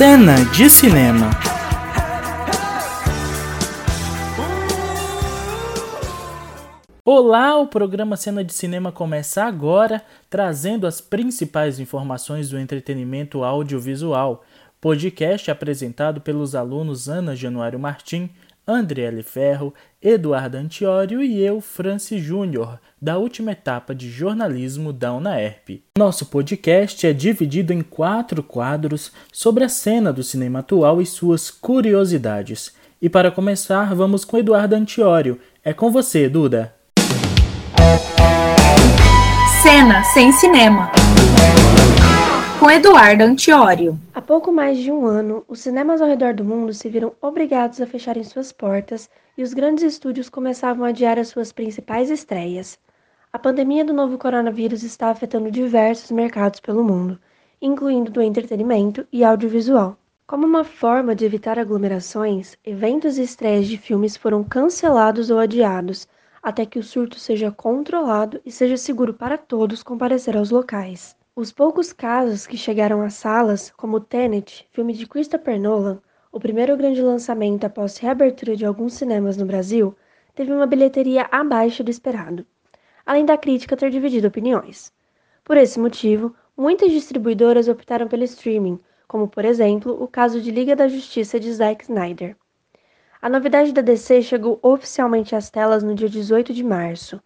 Cena de cinema. Olá, o programa Cena de Cinema começa agora, trazendo as principais informações do entretenimento audiovisual. Podcast apresentado pelos alunos Ana Januário Martim, Andriele Ferro, Eduardo Antiório e eu, Francis Júnior, da última etapa de jornalismo da UNAERP. Nosso podcast é dividido em quatro quadros sobre a cena do cinema atual e suas curiosidades. E para começar, vamos com Eduardo Antiório. É com você, Duda. Cena sem cinema com Eduardo Antiório. Há pouco mais de um ano, os cinemas ao redor do mundo se viram obrigados a fecharem suas portas e os grandes estúdios começavam a adiar as suas principais estreias. A pandemia do novo coronavírus está afetando diversos mercados pelo mundo, incluindo do entretenimento e audiovisual. Como uma forma de evitar aglomerações, eventos e estreias de filmes foram cancelados ou adiados, até que o surto seja controlado e seja seguro para todos comparecer aos locais. Os poucos casos que chegaram às salas, como Tenet, filme de Christopher Nolan, o primeiro grande lançamento após reabertura de alguns cinemas no Brasil, teve uma bilheteria abaixo do esperado, além da crítica ter dividido opiniões. Por esse motivo, muitas distribuidoras optaram pelo streaming, como por exemplo o caso de Liga da Justiça de Zack Snyder. A novidade da DC chegou oficialmente às telas no dia 18 de março.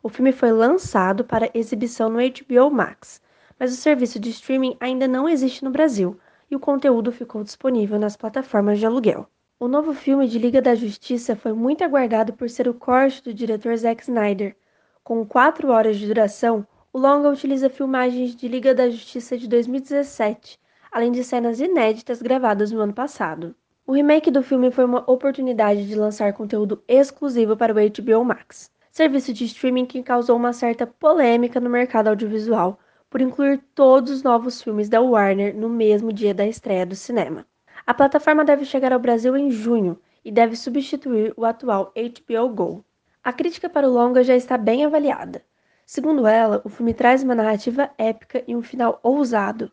O filme foi lançado para exibição no HBO Max, mas o serviço de streaming ainda não existe no Brasil e o conteúdo ficou disponível nas plataformas de aluguel. O novo filme de Liga da Justiça foi muito aguardado por ser o corte do diretor Zack Snyder. Com quatro horas de duração, o longa utiliza filmagens de Liga da Justiça de 2017, além de cenas inéditas gravadas no ano passado. O remake do filme foi uma oportunidade de lançar conteúdo exclusivo para o HBO Max, serviço de streaming que causou uma certa polêmica no mercado audiovisual por incluir todos os novos filmes da Warner no mesmo dia da estreia do cinema. A plataforma deve chegar ao Brasil em junho e deve substituir o atual HBO Go. A crítica para o longa já está bem avaliada. Segundo ela, o filme traz uma narrativa épica e um final ousado.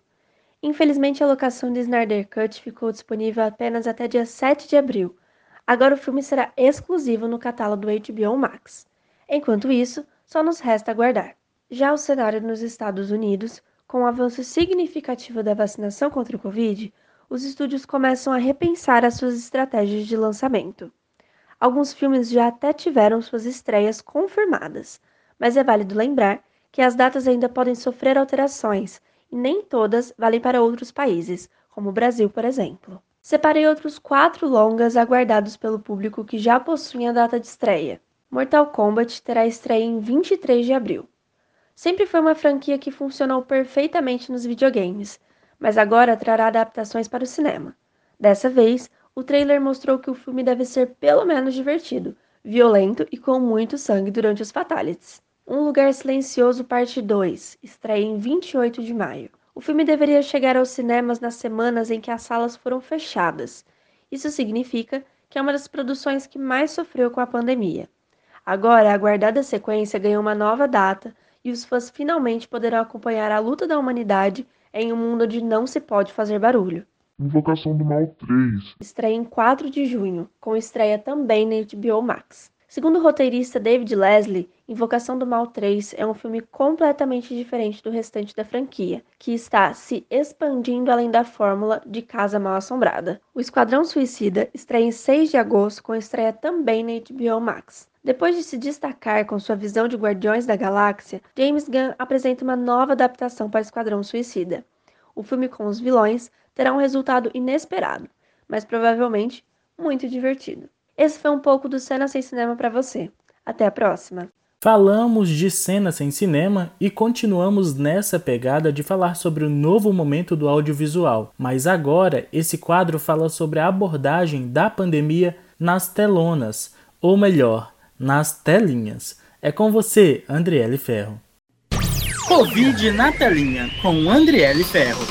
Infelizmente, a locação de Snyder Cut ficou disponível apenas até dia 7 de abril. Agora o filme será exclusivo no catálogo do HBO Max. Enquanto isso, só nos resta aguardar. Já o cenário nos Estados Unidos, com o avanço significativo da vacinação contra o Covid, os estúdios começam a repensar as suas estratégias de lançamento. Alguns filmes já até tiveram suas estreias confirmadas, mas é válido lembrar que as datas ainda podem sofrer alterações e nem todas valem para outros países, como o Brasil, por exemplo. Separei outros quatro longas aguardados pelo público que já possuem a data de estreia. Mortal Kombat terá estreia em 23 de abril sempre foi uma franquia que funcionou perfeitamente nos videogames, mas agora trará adaptações para o cinema. Dessa vez, o trailer mostrou que o filme deve ser pelo menos divertido, violento e com muito sangue durante os fatalities. Um Lugar Silencioso Parte 2 estreia em 28 de maio. O filme deveria chegar aos cinemas nas semanas em que as salas foram fechadas. Isso significa que é uma das produções que mais sofreu com a pandemia. Agora, a aguardada sequência ganhou uma nova data e os fãs finalmente poderão acompanhar a luta da humanidade em um mundo onde não se pode fazer barulho. Invocação do Mal 3. Estreia em 4 de junho, com estreia também na HBO Max. Segundo o roteirista David Leslie, Invocação do Mal 3 é um filme completamente diferente do restante da franquia, que está se expandindo além da fórmula de Casa Mal Assombrada. O Esquadrão Suicida estreia em 6 de agosto, com estreia também na HBO Max. Depois de se destacar com sua visão de Guardiões da Galáxia, James Gunn apresenta uma nova adaptação para Esquadrão Suicida. O filme com os vilões terá um resultado inesperado, mas provavelmente muito divertido. Esse foi um pouco do Cena Sem Cinema para você. Até a próxima! Falamos de cena sem cinema e continuamos nessa pegada de falar sobre o novo momento do audiovisual, mas agora esse quadro fala sobre a abordagem da pandemia nas telonas, ou melhor, nas telinhas. É com você, Andriele Ferro. Covid na telinha, com Andriele Ferro.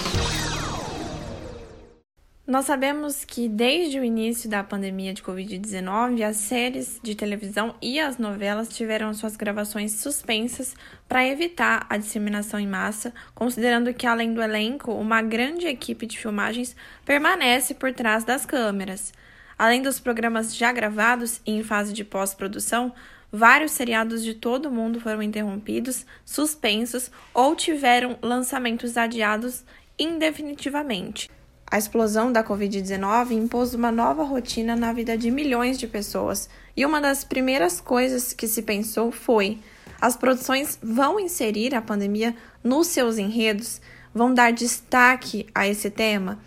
Nós sabemos que desde o início da pandemia de Covid-19, as séries de televisão e as novelas tiveram suas gravações suspensas para evitar a disseminação em massa, considerando que, além do elenco, uma grande equipe de filmagens permanece por trás das câmeras. Além dos programas já gravados e em fase de pós-produção, vários seriados de todo o mundo foram interrompidos, suspensos ou tiveram lançamentos adiados indefinitivamente. A explosão da Covid-19 impôs uma nova rotina na vida de milhões de pessoas, e uma das primeiras coisas que se pensou foi: as produções vão inserir a pandemia nos seus enredos? Vão dar destaque a esse tema?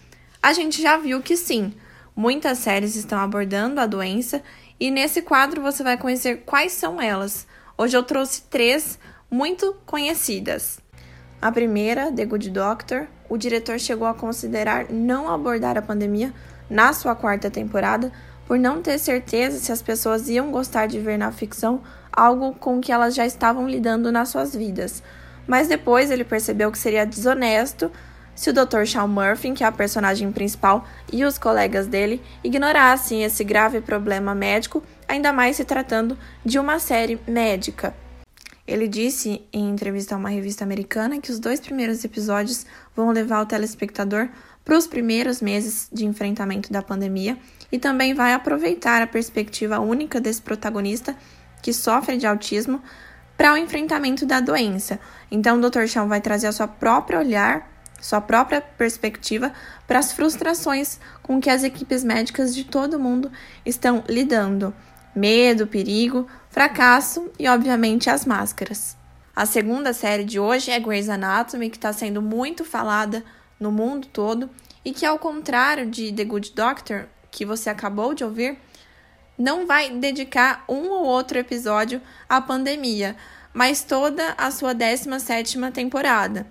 A gente já viu que sim, muitas séries estão abordando a doença, e nesse quadro você vai conhecer quais são elas. Hoje eu trouxe três muito conhecidas. A primeira, The Good Doctor, o diretor chegou a considerar não abordar a pandemia na sua quarta temporada por não ter certeza se as pessoas iam gostar de ver na ficção algo com que elas já estavam lidando nas suas vidas. Mas depois ele percebeu que seria desonesto se o Dr. Sean Murphy, que é a personagem principal, e os colegas dele ignorassem esse grave problema médico, ainda mais se tratando de uma série médica. Ele disse em entrevista a uma revista americana que os dois primeiros episódios vão levar o telespectador para os primeiros meses de enfrentamento da pandemia e também vai aproveitar a perspectiva única desse protagonista que sofre de autismo para o enfrentamento da doença. Então, o Dr. Chão vai trazer a sua própria olhar, sua própria perspectiva para as frustrações com que as equipes médicas de todo mundo estão lidando medo, perigo, fracasso e, obviamente, as máscaras. A segunda série de hoje é Grey's Anatomy, que está sendo muito falada no mundo todo e que, ao contrário de The Good Doctor, que você acabou de ouvir, não vai dedicar um ou outro episódio à pandemia, mas toda a sua 17ª temporada.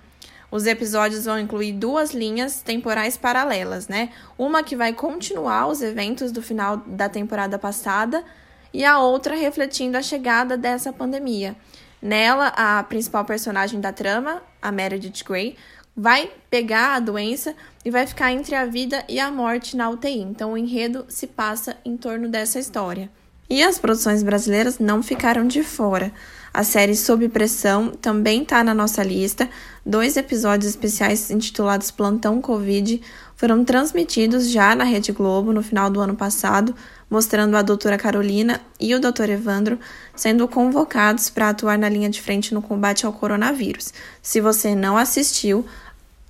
Os episódios vão incluir duas linhas temporais paralelas, né? Uma que vai continuar os eventos do final da temporada passada e a outra refletindo a chegada dessa pandemia. Nela, a principal personagem da trama, a Meredith Grey, vai pegar a doença e vai ficar entre a vida e a morte na UTI. Então, o enredo se passa em torno dessa história. E as produções brasileiras não ficaram de fora. A série Sob Pressão também está na nossa lista. Dois episódios especiais intitulados Plantão Covid foram transmitidos já na Rede Globo no final do ano passado, mostrando a doutora Carolina e o doutor Evandro sendo convocados para atuar na linha de frente no combate ao coronavírus. Se você não assistiu,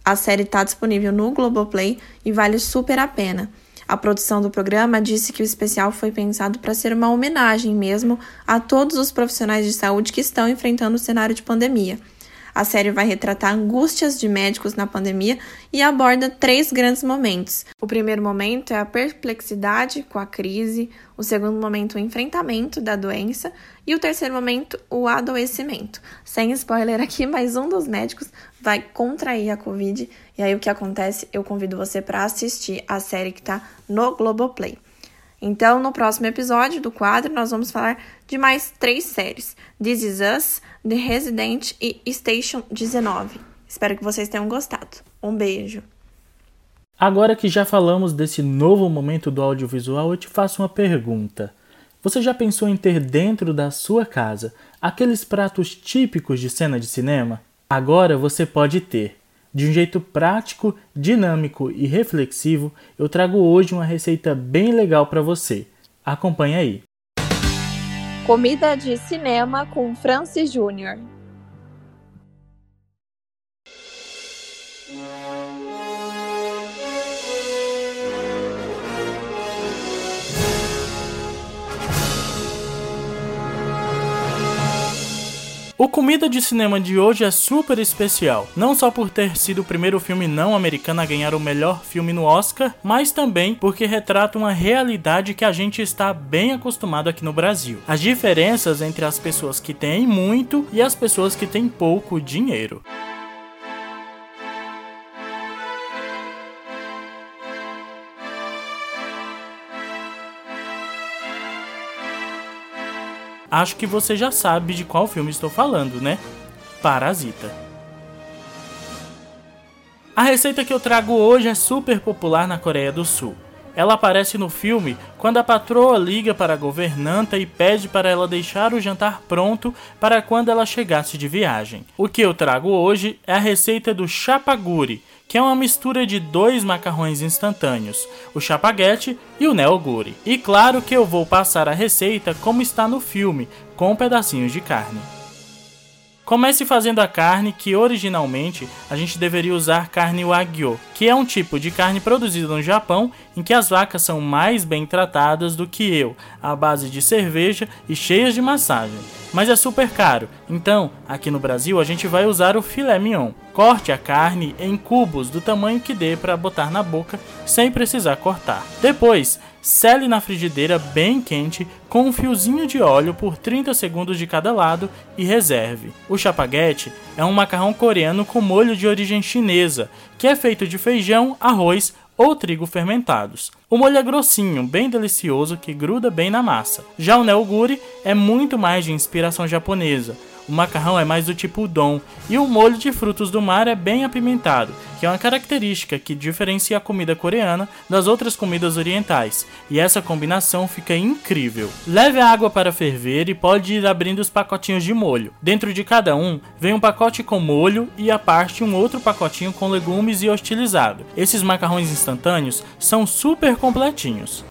a série está disponível no Globoplay e vale super a pena. A produção do programa disse que o especial foi pensado para ser uma homenagem mesmo a todos os profissionais de saúde que estão enfrentando o cenário de pandemia. A série vai retratar angústias de médicos na pandemia e aborda três grandes momentos. O primeiro momento é a perplexidade com a crise, o segundo momento, o enfrentamento da doença e o terceiro momento, o adoecimento. Sem spoiler aqui, mas um dos médicos vai contrair a Covid e aí o que acontece? Eu convido você para assistir a série que está no Globoplay. Então, no próximo episódio do quadro, nós vamos falar de mais três séries: This Is Us, The Resident e Station 19. Espero que vocês tenham gostado. Um beijo. Agora que já falamos desse novo momento do audiovisual, eu te faço uma pergunta. Você já pensou em ter dentro da sua casa aqueles pratos típicos de cena de cinema? Agora você pode ter. De um jeito prático, dinâmico e reflexivo, eu trago hoje uma receita bem legal para você. Acompanhe aí. Comida de cinema com Francis Júnior. O Comida de Cinema de hoje é super especial, não só por ter sido o primeiro filme não americano a ganhar o melhor filme no Oscar, mas também porque retrata uma realidade que a gente está bem acostumado aqui no Brasil. As diferenças entre as pessoas que têm muito e as pessoas que têm pouco dinheiro. Acho que você já sabe de qual filme estou falando, né? Parasita. A receita que eu trago hoje é super popular na Coreia do Sul. Ela aparece no filme quando a patroa liga para a governanta e pede para ela deixar o jantar pronto para quando ela chegasse de viagem. O que eu trago hoje é a receita do chapaguri, que é uma mistura de dois macarrões instantâneos, o chapaguete e o neoguri. E claro que eu vou passar a receita como está no filme, com pedacinhos de carne. Comece fazendo a carne que originalmente a gente deveria usar carne wagyu, que é um tipo de carne produzida no Japão em que as vacas são mais bem tratadas do que eu, à base de cerveja e cheias de massagem. Mas é super caro, então aqui no Brasil a gente vai usar o filé mignon. Corte a carne em cubos do tamanho que dê para botar na boca sem precisar cortar. Depois, Sele na frigideira bem quente com um fiozinho de óleo por 30 segundos de cada lado e reserve. O chapaguete é um macarrão coreano com molho de origem chinesa, que é feito de feijão, arroz ou trigo fermentados. O molho é grossinho, bem delicioso que gruda bem na massa. Já o neoguri é muito mais de inspiração japonesa, o macarrão é mais do tipo udon e o molho de frutos do mar é bem apimentado, que é uma característica que diferencia a comida coreana das outras comidas orientais, e essa combinação fica incrível. Leve a água para ferver e pode ir abrindo os pacotinhos de molho. Dentro de cada um vem um pacote com molho e a parte um outro pacotinho com legumes e hostilizado. Esses macarrões instantâneos são super completinhos.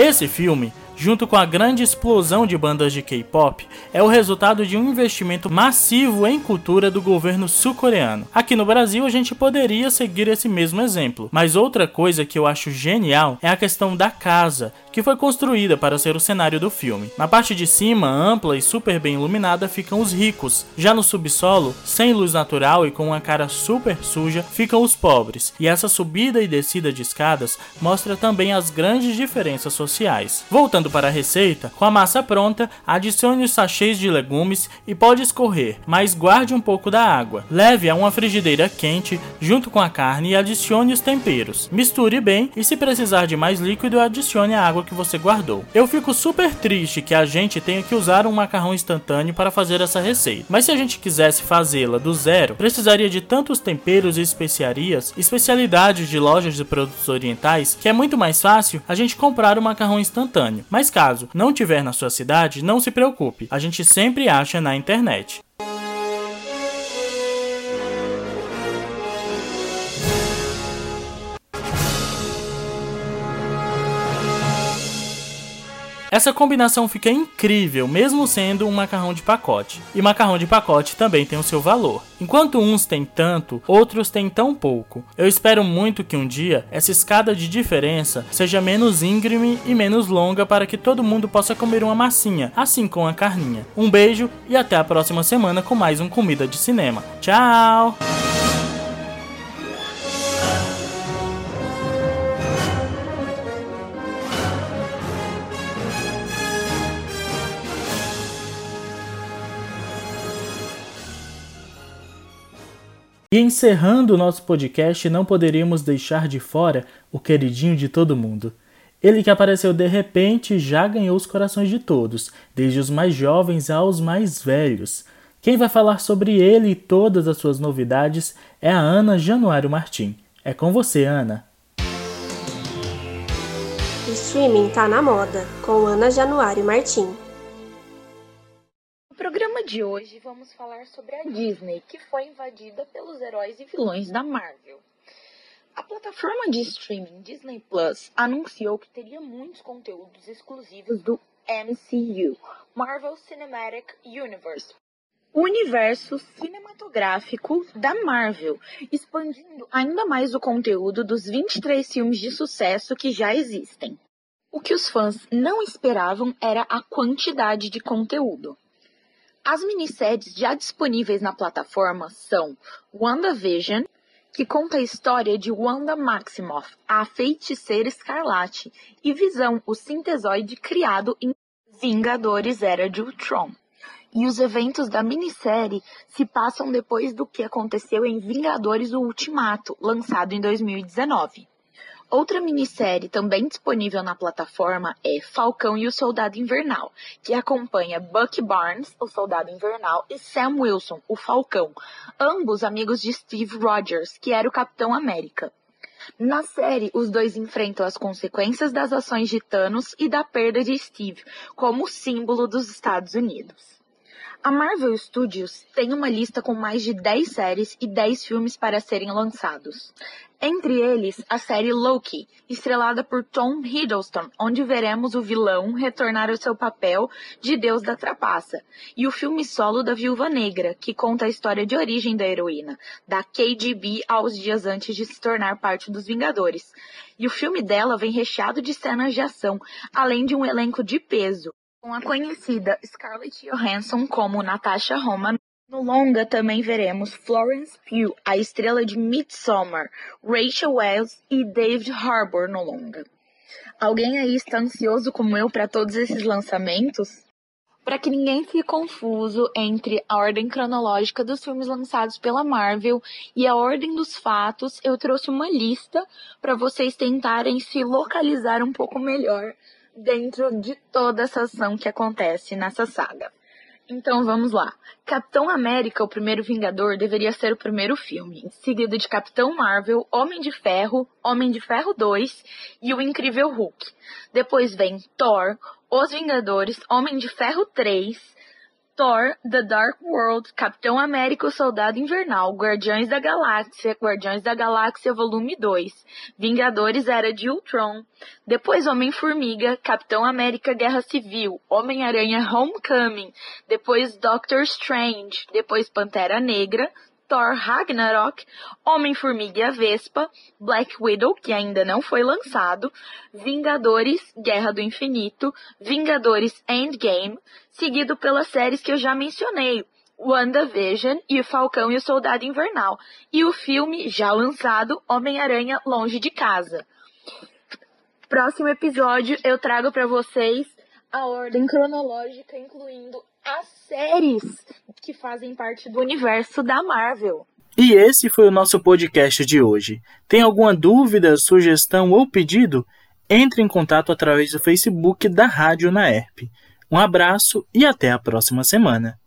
Esse filme junto com a grande explosão de bandas de K-pop, é o resultado de um investimento massivo em cultura do governo sul-coreano. Aqui no Brasil, a gente poderia seguir esse mesmo exemplo, mas outra coisa que eu acho genial é a questão da casa, que foi construída para ser o cenário do filme. Na parte de cima, ampla e super bem iluminada, ficam os ricos. Já no subsolo, sem luz natural e com uma cara super suja, ficam os pobres. E essa subida e descida de escadas mostra também as grandes diferenças sociais. Voltando para a receita, com a massa pronta, adicione os sachês de legumes e pode escorrer, mas guarde um pouco da água. Leve a uma frigideira quente junto com a carne e adicione os temperos. Misture bem e se precisar de mais líquido, adicione a água que você guardou. Eu fico super triste que a gente tenha que usar um macarrão instantâneo para fazer essa receita, mas se a gente quisesse fazê-la do zero, precisaria de tantos temperos e especiarias, especialidades de lojas de produtos orientais, que é muito mais fácil a gente comprar o macarrão instantâneo. Mas mas caso não tiver na sua cidade, não se preocupe, a gente sempre acha na internet. Essa combinação fica incrível, mesmo sendo um macarrão de pacote. E macarrão de pacote também tem o seu valor. Enquanto uns têm tanto, outros têm tão pouco. Eu espero muito que um dia essa escada de diferença seja menos íngreme e menos longa para que todo mundo possa comer uma massinha, assim com a carninha. Um beijo e até a próxima semana com mais um Comida de Cinema. Tchau! E encerrando o nosso podcast, não poderíamos deixar de fora o queridinho de todo mundo. Ele que apareceu de repente já ganhou os corações de todos, desde os mais jovens aos mais velhos. Quem vai falar sobre ele e todas as suas novidades é a Ana Januário Martim. É com você, Ana. O streaming tá na moda, com Ana Januário Martim programa de hoje vamos falar sobre a Disney, que foi invadida pelos heróis e vilões da Marvel. A plataforma de streaming Disney Plus anunciou que teria muitos conteúdos exclusivos do MCU, Marvel Cinematic Universe, o universo cinematográfico da Marvel, expandindo ainda mais o conteúdo dos 23 filmes de sucesso que já existem. O que os fãs não esperavam era a quantidade de conteúdo. As minisséries já disponíveis na plataforma são WandaVision, que conta a história de Wanda Maximoff, a feiticeira escarlate, e Visão, o sintesoide criado em Vingadores Era de Ultron. E os eventos da minissérie se passam depois do que aconteceu em Vingadores o Ultimato, lançado em 2019. Outra minissérie também disponível na plataforma é Falcão e o Soldado Invernal, que acompanha Bucky Barnes, o Soldado Invernal, e Sam Wilson, o Falcão, ambos amigos de Steve Rogers, que era o Capitão América. Na série, os dois enfrentam as consequências das ações de Thanos e da perda de Steve, como símbolo dos Estados Unidos. A Marvel Studios tem uma lista com mais de 10 séries e 10 filmes para serem lançados. Entre eles, a série Loki, estrelada por Tom Hiddleston, onde veremos o vilão retornar ao seu papel de deus da trapaça, e o filme solo da Viúva Negra, que conta a história de origem da heroína, da KGB aos dias antes de se tornar parte dos Vingadores. E o filme dela vem recheado de cenas de ação, além de um elenco de peso, com a conhecida Scarlett Johansson como Natasha Roma. No longa também veremos Florence Pugh, a estrela de Midsommar, Rachel Wells e David Harbour no longa. Alguém aí está ansioso como eu para todos esses lançamentos? Para que ninguém fique confuso entre a ordem cronológica dos filmes lançados pela Marvel e a ordem dos fatos, eu trouxe uma lista para vocês tentarem se localizar um pouco melhor dentro de toda essa ação que acontece nessa saga. Então vamos lá. Capitão América, o primeiro Vingador, deveria ser o primeiro filme, seguido de Capitão Marvel, Homem de Ferro, Homem de Ferro 2 e o Incrível Hulk. Depois vem Thor, Os Vingadores, Homem de Ferro 3, Thor, The Dark World, Capitão América, o Soldado Invernal, Guardiões da Galáxia, Guardiões da Galáxia Volume 2, Vingadores Era de Ultron, depois Homem-Formiga, Capitão América Guerra Civil, Homem-Aranha Homecoming, depois Doctor Strange, depois Pantera Negra, Thor Ragnarok, Homem-Formiga e a Vespa, Black Widow, que ainda não foi lançado, Vingadores Guerra do Infinito, Vingadores Endgame, seguido pelas séries que eu já mencionei, WandaVision e o Falcão e o Soldado Invernal, e o filme já lançado Homem-Aranha Longe de Casa. Próximo episódio eu trago para vocês a ordem cronológica, incluindo as séries que fazem parte do universo da Marvel. E esse foi o nosso podcast de hoje. Tem alguma dúvida, sugestão ou pedido? Entre em contato através do Facebook da Rádio Naerp. Um abraço e até a próxima semana.